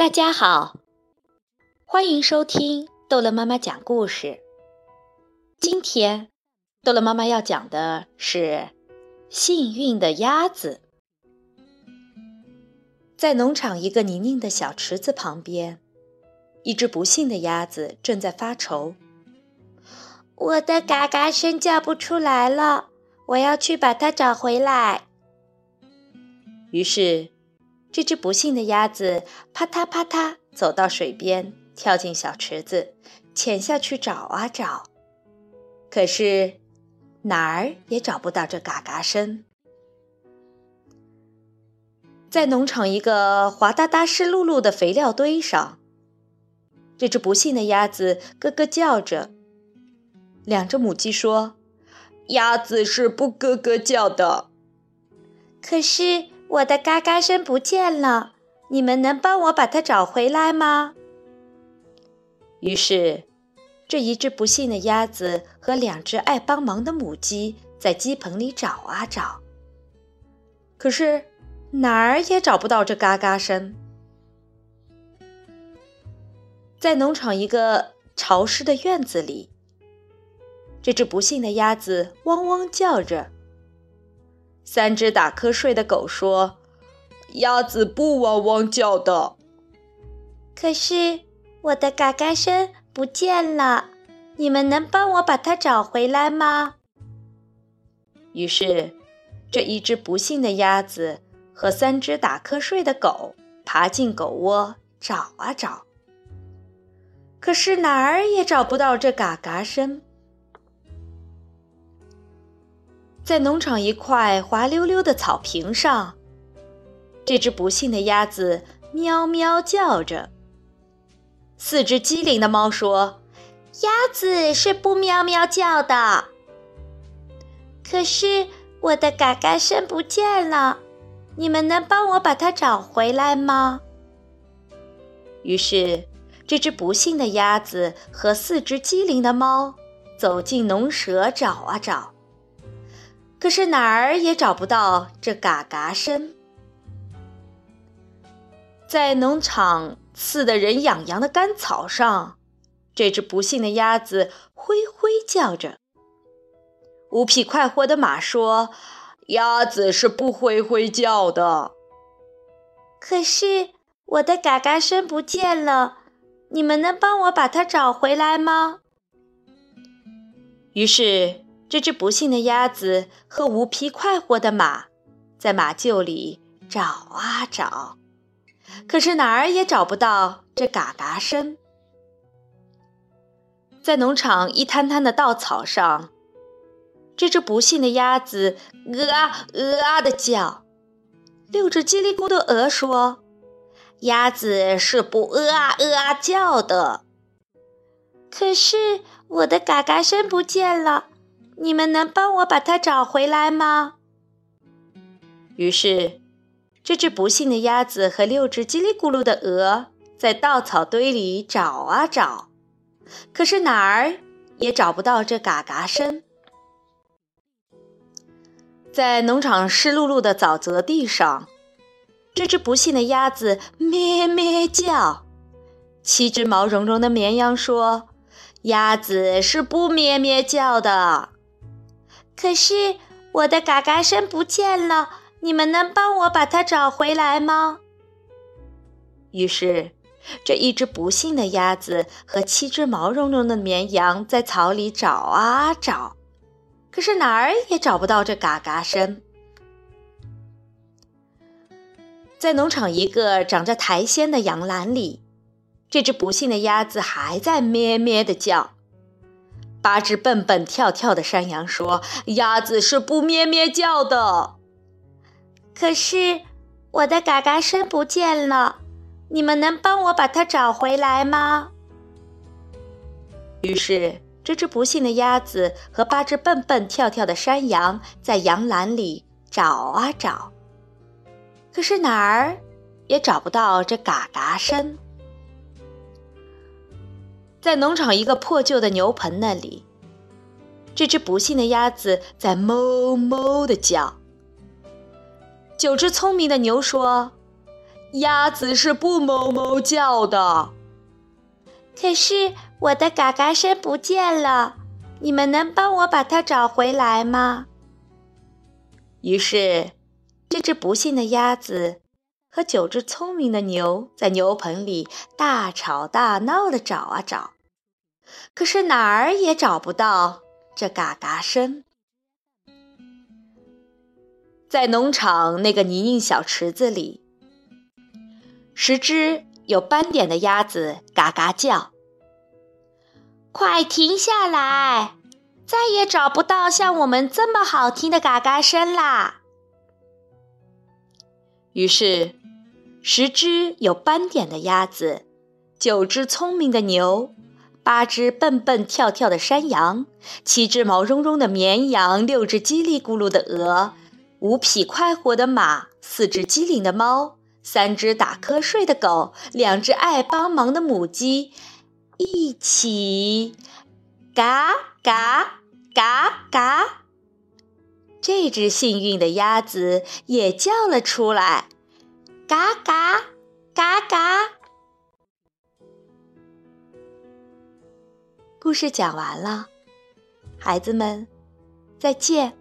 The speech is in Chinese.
大家好，欢迎收听逗乐妈妈讲故事。今天，逗乐妈妈要讲的是幸运的鸭子。在农场一个泥泞的小池子旁边，一只不幸的鸭子正在发愁：“我的嘎嘎声叫不出来了，我要去把它找回来。”于是。这只不幸的鸭子啪嗒啪嗒走到水边，跳进小池子，潜下去找啊找，可是哪儿也找不到这嘎嘎声。在农场一个滑哒哒、湿漉漉的肥料堆上，这只不幸的鸭子咯咯叫着。两只母鸡说：“鸭子是不咯咯叫的。”可是。我的嘎嘎声不见了，你们能帮我把它找回来吗？于是，这一只不幸的鸭子和两只爱帮忙的母鸡在鸡棚里找啊找，可是哪儿也找不到这嘎嘎声。在农场一个潮湿的院子里，这只不幸的鸭子汪汪叫着。三只打瞌睡的狗说：“鸭子不汪汪叫的。”可是我的嘎嘎声不见了，你们能帮我把它找回来吗？于是，这一只不幸的鸭子和三只打瞌睡的狗爬进狗窝找啊找，可是哪儿也找不到这嘎嘎声。在农场一块滑溜溜的草坪上，这只不幸的鸭子喵喵叫着。四只机灵的猫说：“鸭子是不喵喵叫的。”可是我的嘎嘎声不见了，你们能帮我把它找回来吗？于是，这只不幸的鸭子和四只机灵的猫走进农舍找啊找。可是哪儿也找不到这嘎嘎声。在农场刺得人痒痒的干草上，这只不幸的鸭子灰灰叫着。五匹快活的马说：“鸭子是不灰灰叫的。”可是我的嘎嘎声不见了，你们能帮我把它找回来吗？于是。这只不幸的鸭子和无匹快活的马，在马厩里找啊找，可是哪儿也找不到这嘎嘎声。在农场一滩滩的稻草上，这只不幸的鸭子呃啊呃啊的叫。六只叽里咕的鹅说：“鸭子是不呃啊呃啊叫的。”可是我的嘎嘎声不见了。你们能帮我把它找回来吗？于是，这只不幸的鸭子和六只叽里咕噜的鹅在稻草堆里找啊找，可是哪儿也找不到这嘎嘎声。在农场湿漉漉的沼泽地上，这只不幸的鸭子咩咩叫。七只毛茸茸的绵羊说：“鸭子是不咩咩叫的。”可是我的嘎嘎声不见了，你们能帮我把它找回来吗？于是，这一只不幸的鸭子和七只毛茸茸的绵羊在草里找啊找，可是哪儿也找不到这嘎嘎声。在农场一个长着苔藓的羊栏里，这只不幸的鸭子还在咩咩的叫。八只蹦蹦跳跳的山羊说：“鸭子是不咩咩叫的。”可是我的嘎嘎声不见了，你们能帮我把它找回来吗？于是，这只不幸的鸭子和八只蹦蹦跳跳的山羊在羊栏里找啊找，可是哪儿也找不到这嘎嘎声。在农场一个破旧的牛棚那里，这只不幸的鸭子在哞哞的叫。九只聪明的牛说：“鸭子是不哞哞叫的。可是我的嘎嘎声不见了，你们能帮我把它找回来吗？于是，这只不幸的鸭子和九只聪明的牛在牛棚里大吵大闹地找啊找，可是哪儿也找不到这嘎嘎声。在农场那个泥泞小池子里，十只有斑点的鸭子嘎嘎叫：“快停下来！再也找不到像我们这么好听的嘎嘎声啦！”于是，十只有斑点的鸭子，九只聪明的牛，八只蹦蹦跳跳的山羊，七只毛茸茸的绵羊，六只叽里咕噜的鹅。五匹快活的马，四只机灵的猫，三只打瞌睡的狗，两只爱帮忙的母鸡，一起嘎嘎嘎嘎。这只幸运的鸭子也叫了出来，嘎嘎嘎嘎。故事讲完了，孩子们，再见。